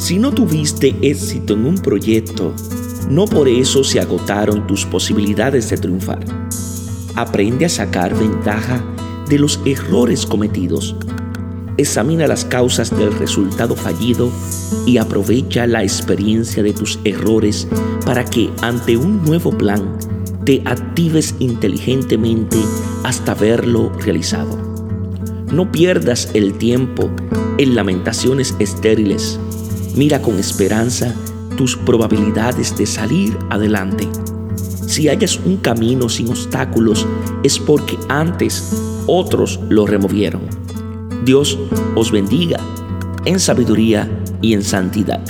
Si no tuviste éxito en un proyecto, no por eso se agotaron tus posibilidades de triunfar. Aprende a sacar ventaja de los errores cometidos. Examina las causas del resultado fallido y aprovecha la experiencia de tus errores para que ante un nuevo plan te actives inteligentemente hasta verlo realizado. No pierdas el tiempo en lamentaciones estériles. Mira con esperanza tus probabilidades de salir adelante. Si hayas un camino sin obstáculos es porque antes otros lo removieron. Dios os bendiga en sabiduría y en santidad.